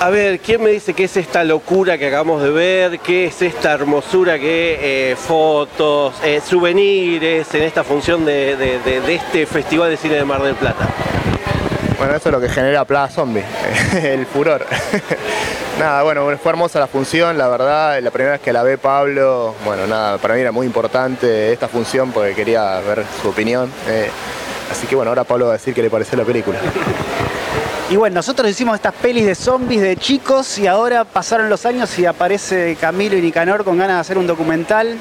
A ver, ¿quién me dice qué es esta locura que acabamos de ver? ¿Qué es esta hermosura que eh, fotos, eh, souvenirs en esta función de, de- de- de este Festival de Cine de Mar del Plata? Bueno, eso es lo que genera Plaza Zombie, el furor. nada, bueno, fue hermosa la función, la verdad, la primera vez que la ve Pablo, bueno, nada, para mí era muy importante esta función porque quería ver su opinión. eh, así que bueno, ahora Pablo va a decir qué le pareció la película. Y bueno, nosotros hicimos estas pelis de zombies de chicos y ahora pasaron los años y aparece Camilo y Nicanor con ganas de hacer un documental.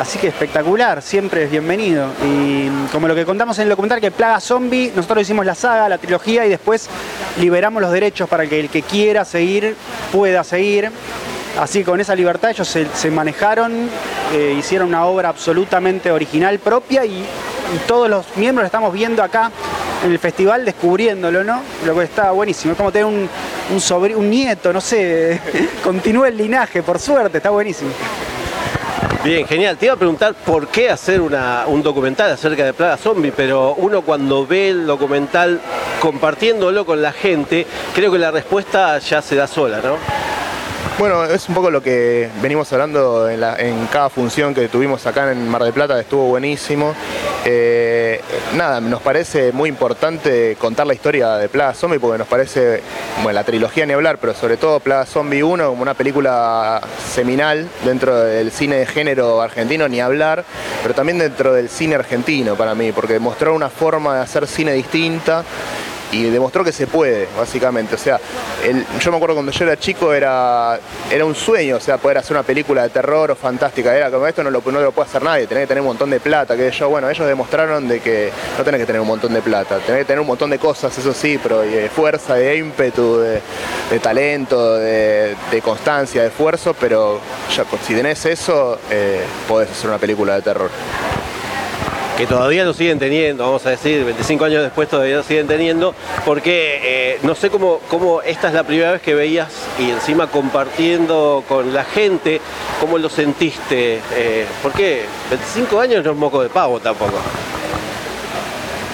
Así que espectacular, siempre es bienvenido. Y como lo que contamos en el documental que Plaga Zombie, nosotros hicimos la saga, la trilogía y después liberamos los derechos para que el que quiera seguir pueda seguir. Así que con esa libertad ellos se, manejaron, eh, hicieron una obra absolutamente original propia y, y todos los miembros estamos viendo acá en el festival descubriéndolo, ¿no? Lo que está buenísimo. Es como tener un, un, sobri- un nieto, no sé, continúa el linaje, por suerte, está buenísimo. Bien, genial. Te iba a preguntar por qué hacer un documental acerca de Plaga Zombie, pero uno cuando ve el documental compartiéndolo con la gente, creo que la respuesta ya se da sola, ¿no? Bueno, es un poco lo que venimos hablando en, la- en cada función que tuvimos acá en Mar del Plata, estuvo buenísimo. Eh, nada, nos parece muy importante contar la historia de Plaga Zombie porque nos parece, bueno, la trilogía ni hablar, pero sobre todo Plaga Zombie 1 como una película seminal dentro del cine de género argentino, ni hablar, pero también dentro del cine argentino para mí, porque mostró una forma de hacer cine distinta y demostró que se puede, básicamente. O sea, yo me acuerdo cuando yo era chico era, era un sueño, o sea, poder hacer una película de terror o fantástica. Era como esto no lo, no lo puede hacer nadie, tenés que tener un montón de plata, que yo, bueno, ellos demostraron de que no tenés que tener un montón de plata, tenés que tener un montón de cosas, eso sí, pero de fuerza, de ímpetu, de, talento, de, constancia, de esfuerzo, pero pues, si tenés eso, eh, podés hacer una película de terror. Que todavía lo siguen teniendo, vamos a decir, 25 años después todavía lo siguen teniendo, porque eh, no sé cómo, cómo esta es la primera vez que veías y encima compartiendo con la gente, ¿cómo lo sentiste? Eh, porque 25 años no es moco de pavo tampoco.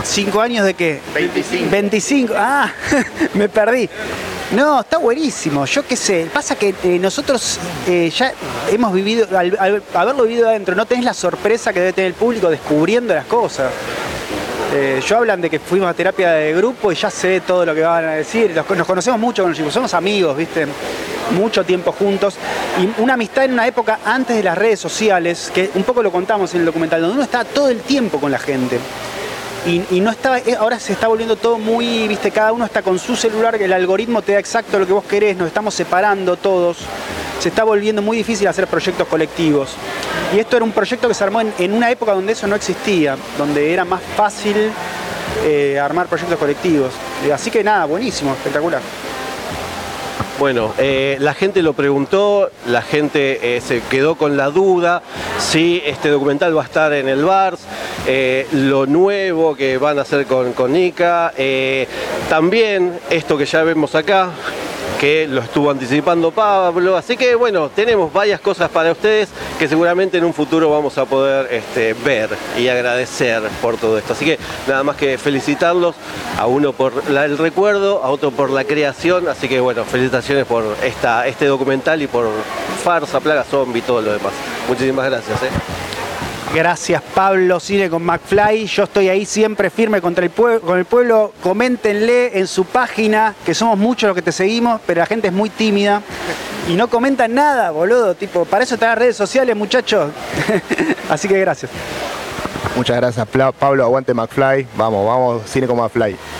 ¿Cinco años de qué? 25. 25. Ah, me perdí. No, está buenísimo. Yo qué sé. Pasa que eh, nosotros eh, ya hemos vivido, al, haberlo vivido adentro, no tenés la sorpresa que debe tener el público descubriendo las cosas. Eh, yo hablan de que fuimos a terapia de grupo y ya sé todo lo que van a decir. Los- nos conocemos mucho con los chicos, somos amigos, ¿viste? Mucho tiempo juntos. Y una amistad en una época antes de las redes sociales, que un poco lo contamos en el documental, donde uno está todo el tiempo con la gente. Y, no estaba, eh, ahora se está volviendo todo muy, viste, cada uno está con su celular, el algoritmo te da exacto lo que vos querés, nos estamos separando todos. Se está volviendo muy difícil hacer proyectos colectivos. Y esto era un proyecto que se armó en, una época donde eso no existía, donde era más fácil eh, armar proyectos colectivos. Eh, así que nada, buenísimo, espectacular. Bueno, la gente lo preguntó, la gente se quedó con la duda si este documental va a estar en el VARS, eh, lo nuevo que van a hacer con, Nika, eh, también esto que ya vemos acá, que lo estuvo anticipando Pablo, así que bueno, tenemos varias cosas para ustedes que seguramente en un futuro vamos a poder este, ver y agradecer por todo esto. Así que nada más que felicitarlos, a uno por el recuerdo, a otro por la creación, así que bueno, felicitaciones por esta, este documental y por Farsa, Plaga Zombie y todo lo demás. Muchísimas gracias. ¿eh? Gracias Pablo Cine con McFly. Yo estoy ahí siempre firme contra el con el pueblo. Coméntenle en su página, que somos muchos los que te seguimos, pero la gente es muy tímida. Y no comentan nada, boludo. Tipo, para eso están las redes sociales, muchachos. Así que gracias. Muchas gracias, Pablo. Aguante McFly. Vamos, vamos, cine con McFly.